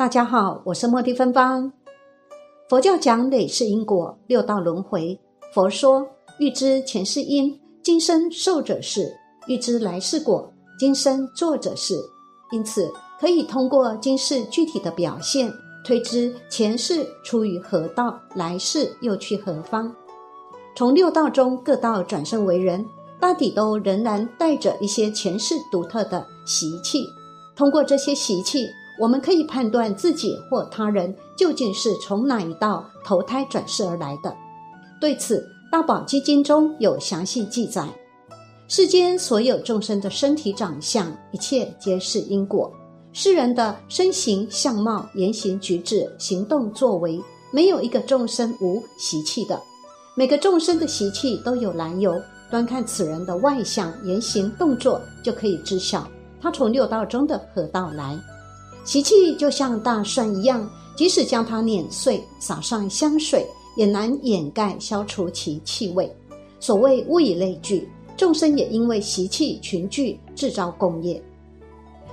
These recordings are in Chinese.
大家好，我是莫蒂芬芳。佛教讲累世因果，六道轮回。佛说，欲知前世因，今生受者是；欲知来世果，今生做者是。因此，可以通过今世具体的表现，推知前世出于何道，来世又去何方。从六道中各道转生为人，大抵都仍然带着一些前世独特的习气。通过这些习气。我们可以判断自己或他人究竟是从哪一道投胎转世而来的。对此，《大宝基金》中有详细记载：世间所有众生的身体长相，一切皆是因果。世人的身形相貌、言行举止、行动作为，没有一个众生无习气的。每个众生的习气都有来由，端看此人的外相、言行、动作，就可以知晓他从六道中的何道来。习气就像大蒜一样，即使将它碾碎，撒上香水，也难掩盖消除其气味。所谓物以类聚，众生也因为习气群聚，制造共业。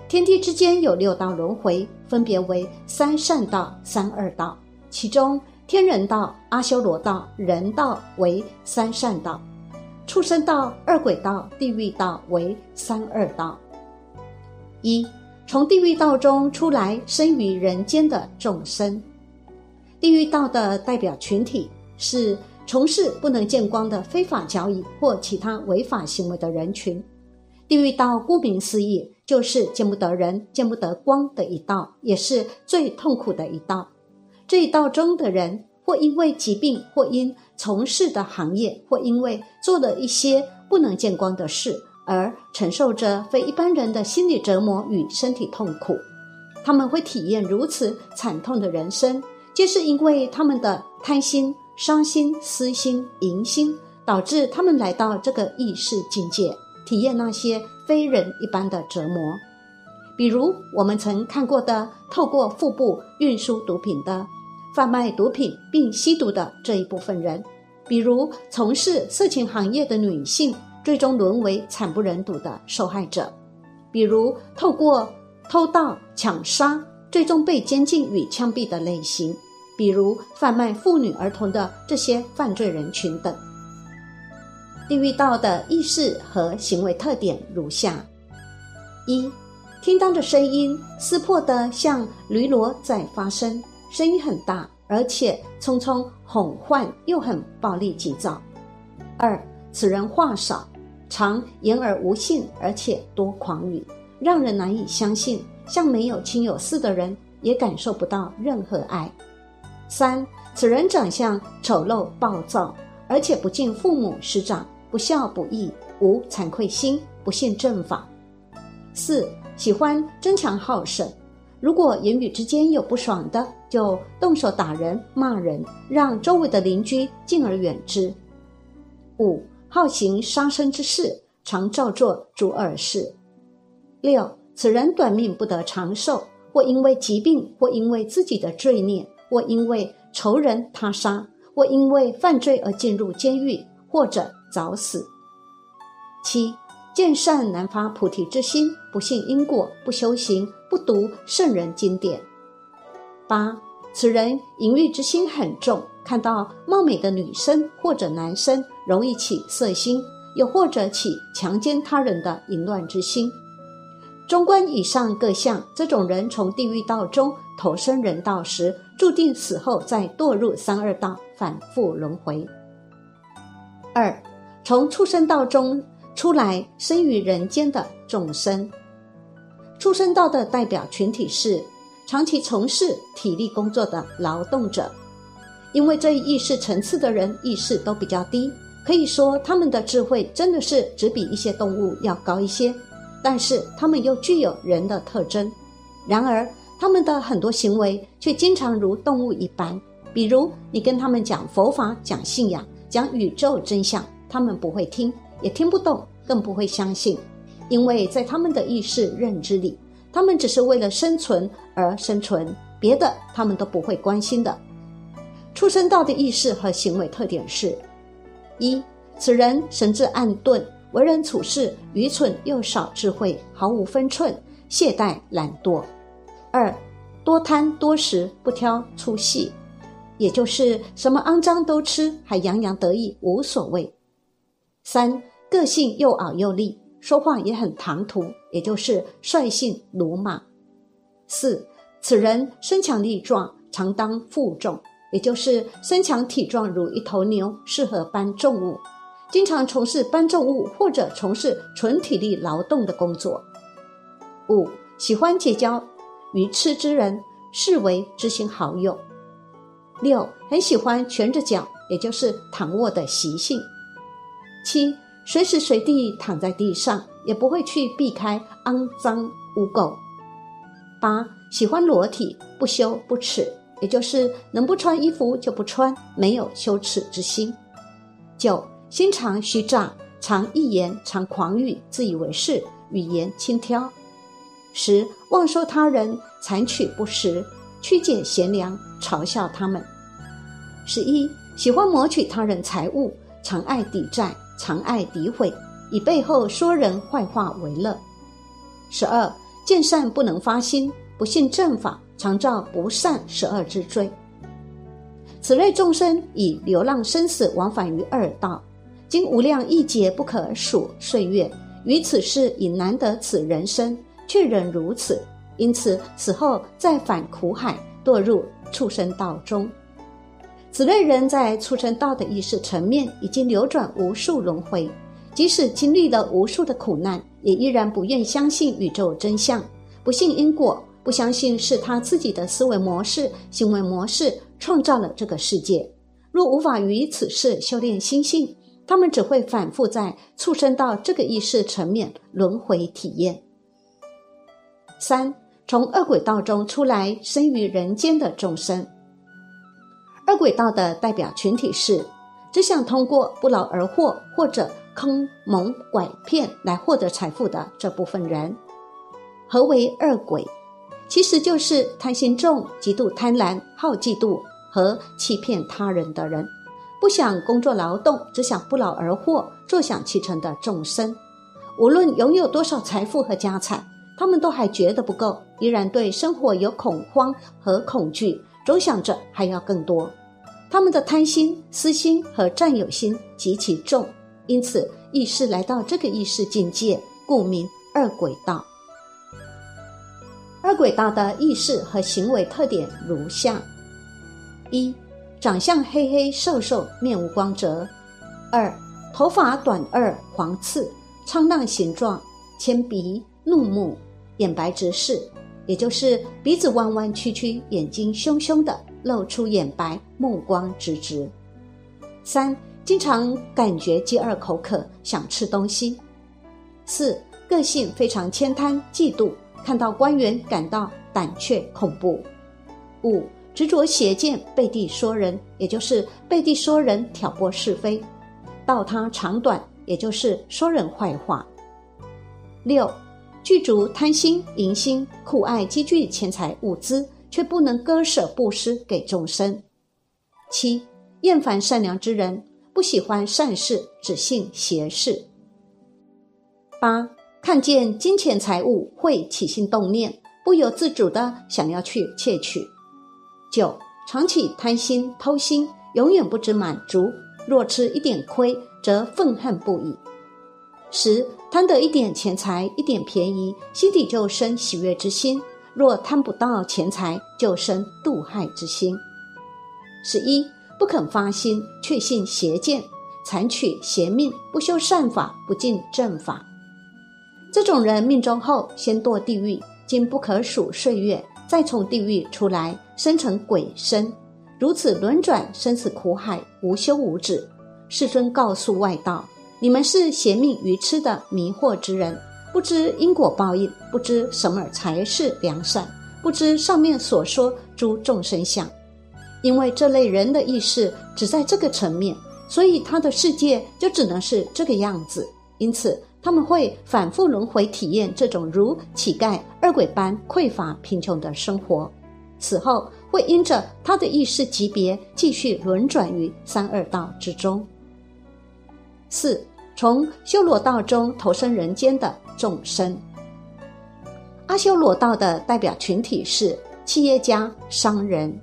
天地之间有六道轮回，分别为三善道、三恶道。其中，天人道、阿修罗道、人道为三善道；畜生道、二鬼道、地狱道为三恶道。一。从地狱道中出来生于人间的众生，地狱道的代表群体是从事不能见光的非法交易或其他违法行为的人群。地狱道顾名思义，就是见不得人、见不得光的一道，也是最痛苦的一道。这一道中的人，或因为疾病，或因从事的行业，或因为做了一些不能见光的事。而承受着非一般人的心理折磨与身体痛苦，他们会体验如此惨痛的人生，皆是因为他们的贪心、伤心、私心、淫心，导致他们来到这个意识境界，体验那些非人一般的折磨。比如我们曾看过的，透过腹部运输毒品的、贩卖毒品并吸毒的这一部分人；比如从事色情行业的女性。最终沦为惨不忍睹的受害者，比如透过偷盗、抢杀，最终被监禁与枪毙的类型；比如贩卖妇女、儿童的这些犯罪人群等。地狱道的意识和行为特点如下：一、听到的声音撕破的像驴骡在发声，声音很大，而且匆匆哄唤，又很暴力急躁；二、此人话少。常言而无信，而且多狂语，让人难以相信。像没有亲友似的人，也感受不到任何爱。三，此人长相丑陋暴躁，而且不敬父母师长，不孝不义，无惭愧心，不信正法。四，喜欢争强好胜，如果言语之间有不爽的，就动手打人、骂人，让周围的邻居敬而远之。五。好行杀生之事，常照做诸恶事。六，此人短命不得长寿，或因为疾病，或因为自己的罪孽，或因为仇人他杀，或因为犯罪而进入监狱，或者早死。七，见善难发菩提之心，不信因果，不修行，不读圣人经典。八，此人淫欲之心很重。看到貌美的女生或者男生，容易起色心，又或者起强奸他人的淫乱之心。纵观以上各项，这种人从地狱道中投生人道时，注定死后再堕入三恶道，反复轮回。二，从畜生道中出来生于人间的众生，畜生道的代表群体是长期从事体力工作的劳动者。因为这一意识层次的人意识都比较低，可以说他们的智慧真的是只比一些动物要高一些，但是他们又具有人的特征。然而，他们的很多行为却经常如动物一般。比如，你跟他们讲佛法、讲信仰、讲宇宙真相，他们不会听，也听不懂，更不会相信，因为在他们的意识认知里，他们只是为了生存而生存，别的他们都不会关心的。畜生道的意识和行为特点是：一，此人神志暗钝，为人处事愚蠢又少智慧，毫无分寸，懈怠懒惰；二，多贪多食，不挑粗细。也就是什么肮脏都吃，还洋洋得意，无所谓。三个性又傲又立，说话也很唐突，也就是率性鲁莽。四此人身强力壮，常当负重，也就是身强体壮如一头牛，适合搬重物，经常从事搬重物或者从事纯体力劳动的工作。五喜欢结交愚痴之人，视为知心好友。六很喜欢蜷着脚，也就是躺卧的习性。七随时随地躺在地上，也不会去避开肮脏污垢。八喜欢裸体，不羞不耻，也就是能不穿衣服就不穿，没有羞耻之心。九心肠虚诈，常一言，常狂语，自以为是，语言轻佻。十妄说他人，残取不实。曲解贤良，嘲笑他们。十一，喜欢谋取他人财物，常爱抵债，常爱诋毁，以背后说人坏话为乐。十二，见善不能发心，不信正法，常造不善十二之罪。此类众生以流浪生死往返于二道，经无量亿劫不可数岁月，于此世已难得此人生，却仍如此。因此，死后再返苦海，堕入畜生道中。此类人在畜生道的意识层面已经流转无数轮回，即使经历了无数的苦难，也依然不愿相信宇宙真相，不信因果，不相信是他自己的思维模式、行为模式创造了这个世界。若无法于此世修炼心性，他们只会反复在畜生到这个意识层面轮回体验。三。从恶鬼道中出来生于人间的众生，恶鬼道的代表群体是只想通过不劳而获或者坑蒙拐骗来获得财富的这部分人。何为恶鬼？其实就是贪心重、极度贪婪、好嫉妒和欺骗他人的人，不想工作劳动，只想不劳而获、坐享其成的众生。无论拥有多少财富和家产。他们都还觉得不够，依然对生活有恐慌和恐惧，总想着还要更多。他们的贪心、私心和占有心极其重，因此意识来到这个意识境界，故名二鬼道。二鬼道的意识和行为特点如下：一、长相黑黑瘦瘦，面无光泽；二、头发短二黄刺，苍浪形状，铅鼻，怒目。眼白直视，也就是鼻子弯弯曲曲，眼睛凶凶的，露出眼白，目光直直。三，经常感觉饥饿口渴，想吃东西。四，个性非常悭贪嫉妒，看到官员感到胆怯恐怖。五，执着邪见，背地说人，也就是背地说人，挑拨是非，道他长短，也就是说人坏话。六。具足贪心、淫心，酷爱积聚钱财物资，却不能割舍布施给众生。七厌烦善良之人，不喜欢善事，只信邪事。八看见金钱财物会起心动念，不由自主的想要去窃取。九常起贪心、偷心，永远不知满足，若吃一点亏，则愤恨不已。十贪得一点钱财，一点便宜，心底就生喜悦之心；若贪不到钱财，就生妒害之心。十一不肯发心，确信邪见，残取邪命，不修善法，不进正法。这种人命中后，先堕地狱，经不可数岁月，再从地狱出来，生成鬼身，如此轮转生死苦海，无休无止。世尊告诉外道。你们是邪命愚痴的迷惑之人，不知因果报应，不知什么才是良善，不知上面所说诸众生相。因为这类人的意识只在这个层面，所以他的世界就只能是这个样子。因此，他们会反复轮回体验这种如乞丐、恶鬼般匮乏、贫穷的生活。此后，会因着他的意识级别继续轮转于三恶道之中。四，从修罗道中投身人间的众生。阿修罗道的代表群体是企业家、商人。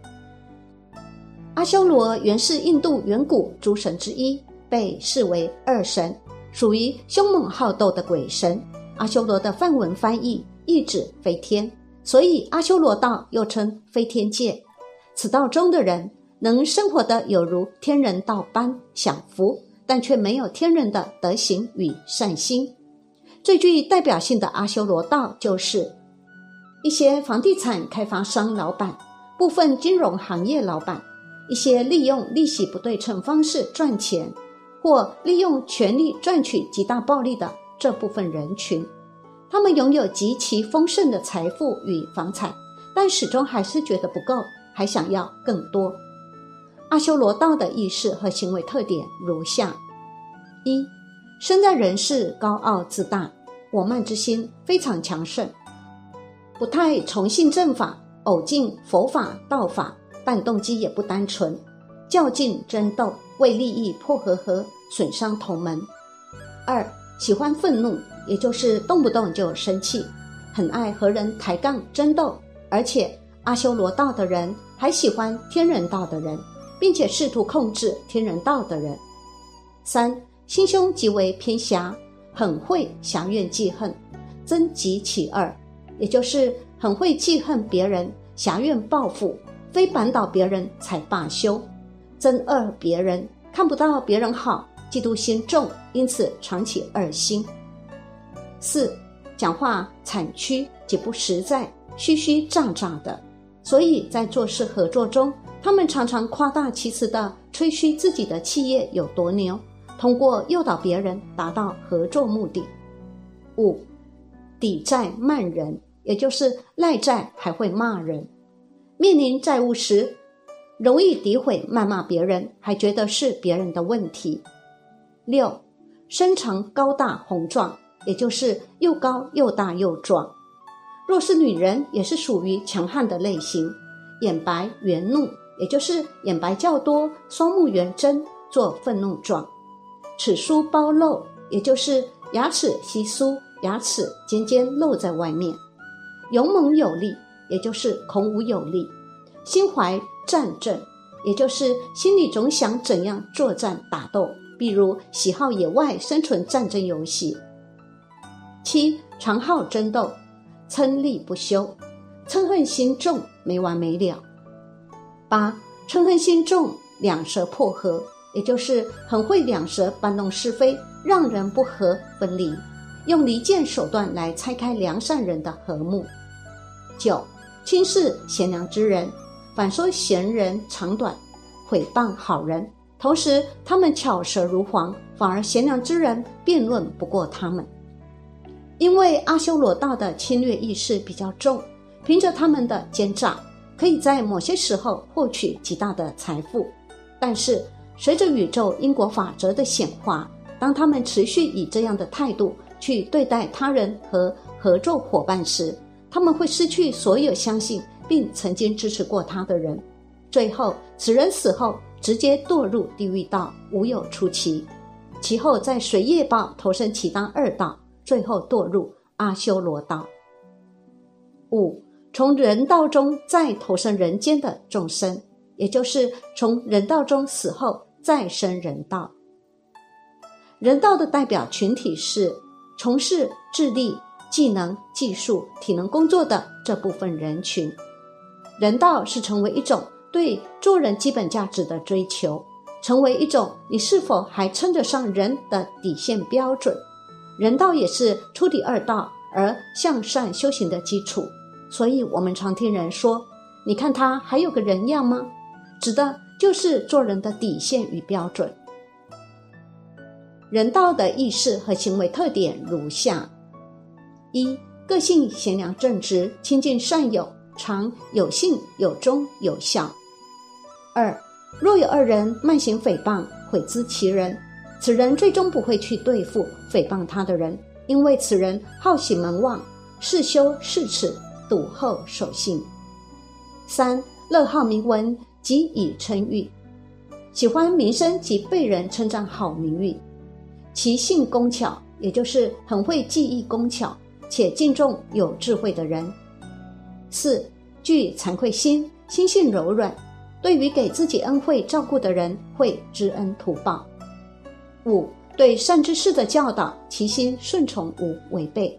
阿修罗原是印度远古诸神之一，被视为二神，属于凶猛好斗的鬼神。阿修罗的梵文翻译意指飞天，所以阿修罗道又称飞天界。此道中的人能生活的有如天人道般享福，但却没有天人的德行与善心。最具代表性的阿修罗道就是一些房地产开发商老板、部分金融行业老板、一些利用利息不对称方式赚钱或利用权力赚取极大暴利的这部分人群。他们拥有极其丰盛的财富与房产，但始终还是觉得不够，还想要更多。阿修罗道的意识和行为特点如下：一。生在人世，高傲自大，我慢之心非常强盛，不太崇信正法，偶敬佛法、道法，但动机也不单纯，较劲争斗，为利益破和合，损伤同门。二喜欢愤怒，也就是动不动就生气，很爱和人抬杠争斗，而且阿修罗道的人还喜欢天人道的人，并且试图控制天人道的人。三。心胸极为偏狭，很会狭怨记恨，增极其二，也就是很会记恨别人，狭怨报复，非扳倒别人才罢休，憎恶别人，看不到别人好，嫉妒心重，因此常起二心。四，讲话惨曲极不实在，虚虚诈诈的，所以在做事合作中，他们常常夸大其词的吹嘘自己的企业有多牛。通过诱导别人达到合作目的。五，抵债慢人，也就是赖债还会骂人。面临债务时，容易诋毁谩骂别人，还觉得是别人的问题。六，身长高大宏壮，也就是又高又大又壮。若是女人，也是属于强悍的类型。眼白圆怒，也就是眼白较多，双目圆睁，做愤怒状。齿疏包露，也就是牙齿稀疏，牙齿尖尖露在外面；勇猛有力，也就是孔武有力；心怀战阵，也就是心里总想怎样作战打斗，比如喜好野外生存战争游戏。七常好争斗，嗔戾不休，嗔恨心重，没完没了。八嗔恨心重，两舌破合。也就是很会两舌搬弄是非，让人不和分离，用离间手段来拆开良善人的和睦。九，轻视贤良之人，反说贤人长短，毁谤好人。同时，他们巧舌如簧，反而贤良之人辩论不过他们。因为阿修罗道的侵略意识比较重，凭着他们的奸诈，可以在某些时候获取极大的财富，但是。随着宇宙因果法则的显化，当他们持续以这样的态度去对待他人和合作伙伴时，他们会失去所有相信并曾经支持过他的人。最后，此人死后直接堕入地狱道，无有出期。其后在随业报投身其他二道，最后堕入阿修罗道。五，从人道中再投身人间的众生。也就是从人道中死后再生人道。人道的代表群体是从事智力、技能、技术、体能工作的这部分人群。人道是成为一种对做人基本价值的追求，成为一种你是否还称得上人的底线标准。人道也是出第二道而向善修行的基础。所以，我们常听人说：“你看他还有个人样吗？”指的就是做人的底线与标准。人道的意识和行为特点如下：一、个性贤良正直、亲近善友，常有信有忠有孝。二，若有二人慢行诽谤，毁资其人，此人最终不会去对付诽谤他的人，因为此人好喜门望，事修事耻，笃厚守信。三，乐好名闻，即以称誉，喜欢名声及被人称赞好名誉。其性工巧，也就是很会记忆工巧，且敬重有智慧的人。四，具惭愧心，心性柔软，对于给自己恩惠照顾的人，会知恩图报。五，对善知识的教导，其心顺从无违背。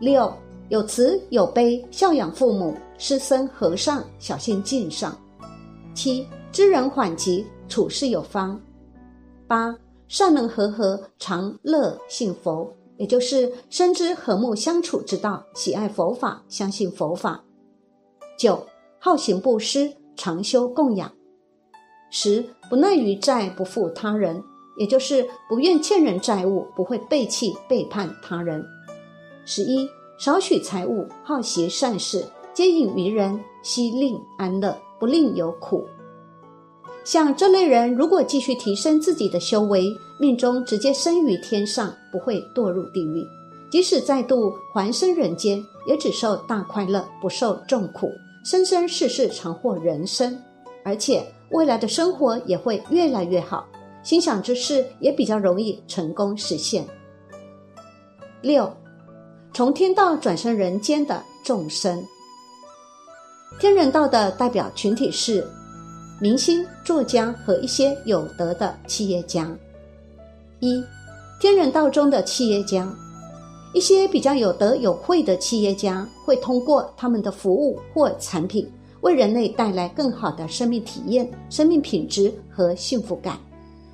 六，有慈有悲，孝养父母，师僧和尚，小心敬上。七，知人缓急，处事有方。八。善能和合，常乐信佛，也就是深知和睦相处之道，喜爱佛法，相信佛法。九好行布施，常修供养。十不耐于债，不负他人，也就是不愿欠人债务，不会背弃背叛他人。十一少许财物，好习善事，皆引于人，悉令安乐，不令有苦。像这类人，如果继续提升自己的修为，命中直接生于天上，不会堕入地狱；即使再度还生人间，也只受大快乐，不受重苦，生生世世常获人生，而且未来的生活也会越来越好，心想之事也比较容易成功实现。六，从天道转生人间的众生，天人道的代表群体是。明星、作家和一些有德的企业家。一，天人道中的企业家，一些比较有德有慧的企业家，会通过他们的服务或产品，为人类带来更好的生命体验、生命品质和幸福感。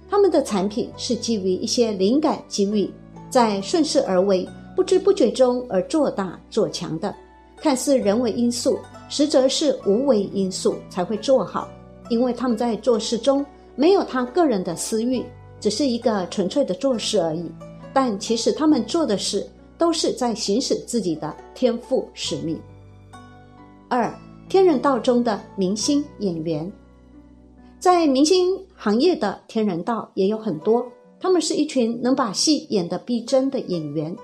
他们的产品是基于一些灵感机遇，在顺势而为、不知不觉中而做大做强的，看似人为因素，实则是无为因素才会做好。因为他们在做事中没有他个人的私欲，只是一个纯粹的做事而已。但其实他们做的事都是在行使自己的天赋使命。二，天人道中的明星演员，在明星行业的天人道也有很多，他们是一群能把戏演得逼真的演员。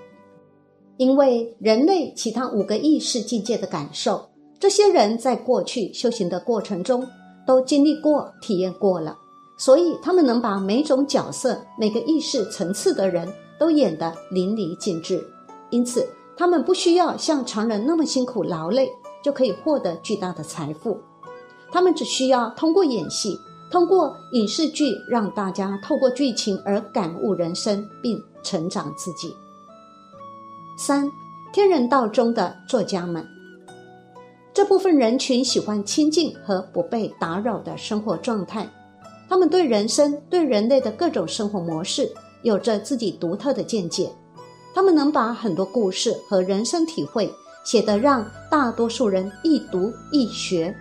因为人类其他五个意识境界的感受，这些人在过去修行的过程中。都经历过、体验过了，所以他们能把每种角色、每个意识层次的人都演得淋漓尽致。因此，他们不需要像常人那么辛苦劳累，就可以获得巨大的财富。他们只需要通过演戏、通过影视剧，让大家透过剧情而感悟人生并成长自己。三天人道中的作家们。这部分人群喜欢清静和不被打扰的生活状态，他们对人生、对人类的各种生活模式有着自己独特的见解。他们能把很多故事和人生体会写得让大多数人易读易学。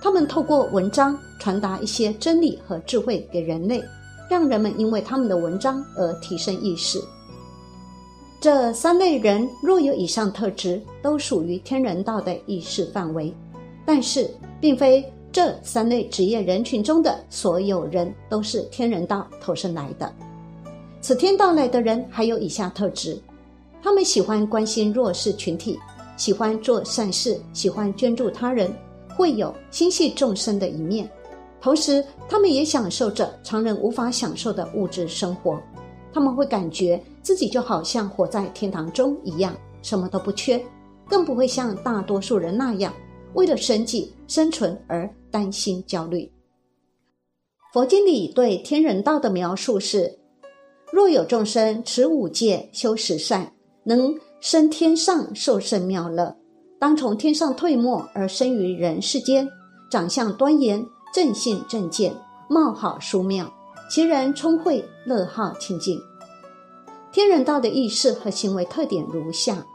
他们透过文章传达一些真理和智慧给人类，让人们因为他们的文章而提升意识。这三类人若有以上特质，都属于天人道的意识范围，但是并非这三类职业人群中的所有人都是天人道投生来的。此天道来的人还有以下特质：他们喜欢关心弱势群体，喜欢做善事，喜欢捐助他人，会有心系众生的一面，同时他们也享受着常人无法享受的物质生活。他们会感觉自己就好像活在天堂中一样，什么都不缺，更不会像大多数人那样为了生计生存而担心焦虑。佛经里对天人道的描述是：若有众生持五戒修十善，能升天上受胜妙乐，当从天上退没而生于人世间，长相端严，正信正见，貌好殊妙。其人聪慧，乐好清净。天人道的意识和行为特点如下：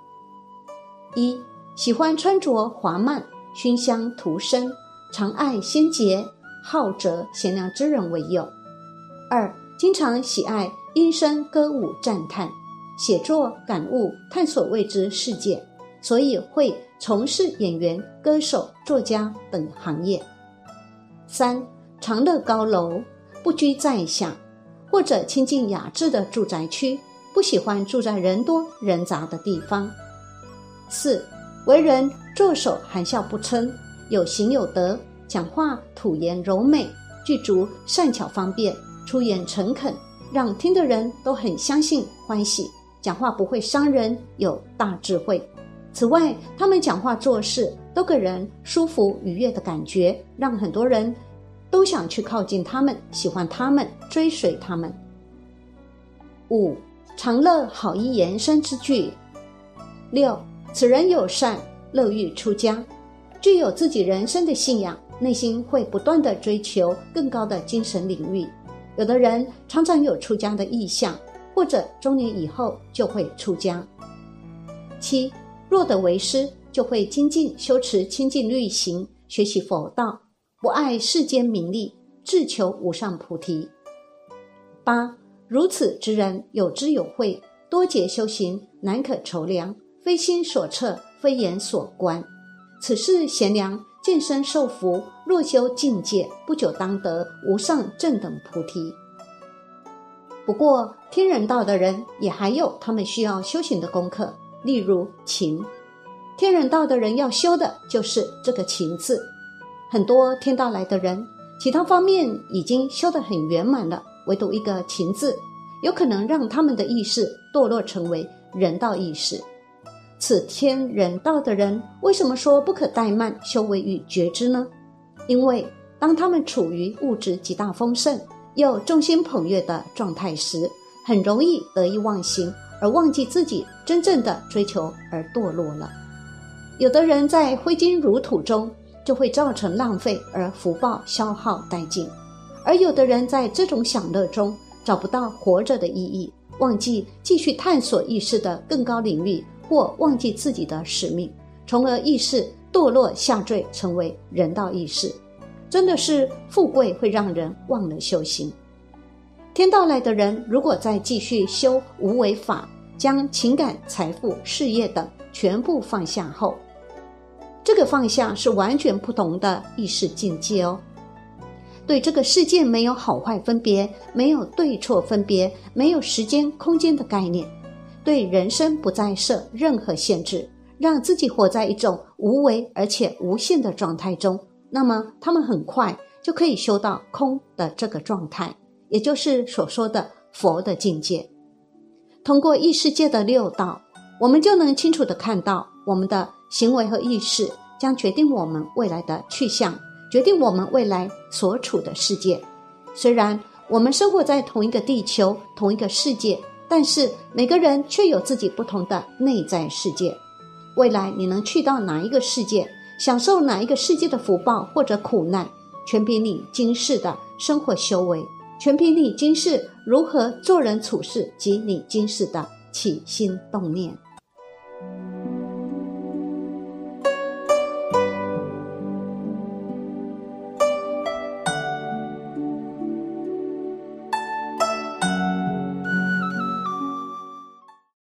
一、喜欢穿着华曼，熏香涂身，常爱仙洁，好择贤良之人为友；二、经常喜爱音声歌舞赞叹，写作感悟探索未知世界，所以会从事演员、歌手、作家等行业。三、长乐高楼，不居在下，或者亲近雅致的住宅区，不喜欢住在人多人杂的地方。四、为人作手含笑不嗔，有行有德，讲话吐言柔美，具足善巧方便，出言诚恳，让听的人都很相信欢喜。讲话不会伤人，有大智慧。此外，他们讲话做事都给人舒服愉悦的感觉，让很多人都想去靠近他们，喜欢他们，追随他们。五长乐好意延伸之句。六此人友善，乐欲出家，具有自己人生的信仰，内心会不断的追求更高的精神领域。有的人常常有出家的意向，或者中年以后就会出家。七。若得为师，就会精进修持清净律行，学习佛道，不爱世间名利，志求无上菩提。八如此之人，有知有慧，多劫修行，难可筹量，非心所测，非眼所观。此事贤良，见身受福，若修境界，不久当得无上正等菩提。不过，天人道的人也还有他们需要修行的功课。例如情，天人道的人要修的就是这个情字。很多天道来的人，其他方面已经修得很圆满了，唯独一个情字，有可能让他们的意识堕落成为人道意识。此天人道的人，为什么说不可怠慢修为与觉知呢？因为当他们处于物质极大丰盛又众星捧月的状态时，很容易得意忘形。而忘记自己真正的追求而堕落了。有的人在挥金如土中，就会造成浪费而福报消耗殆尽；而有的人在这种享乐中找不到活着的意义，忘记继续探索意识的更高领域，或忘记自己的使命，从而意识堕落下坠，成为人道意识。真的是富贵会让人忘了修行。天道来的人，如果再继续修无为法，将情感、财富、事业等全部放下后，这个放下是完全不同的意识境界哦。对这个世界没有好坏分别，没有对错分别，没有时间空间的概念，对人生不再设任何限制，让自己活在一种无为而且无限的状态中。那么，他们很快就可以修到空的这个状态。也就是所说的佛的境界，通过异世界的六道，我们就能清楚的看到，我们的行为和意识将决定我们未来的去向，决定我们未来所处的世界。虽然我们生活在同一个地球、同一个世界，但是每个人却有自己不同的内在世界。未来你能去到哪一个世界，享受哪一个世界的福报或者苦难，全凭你今世的生活修为。全凭你今世如何做人处事及你今世的起心动念。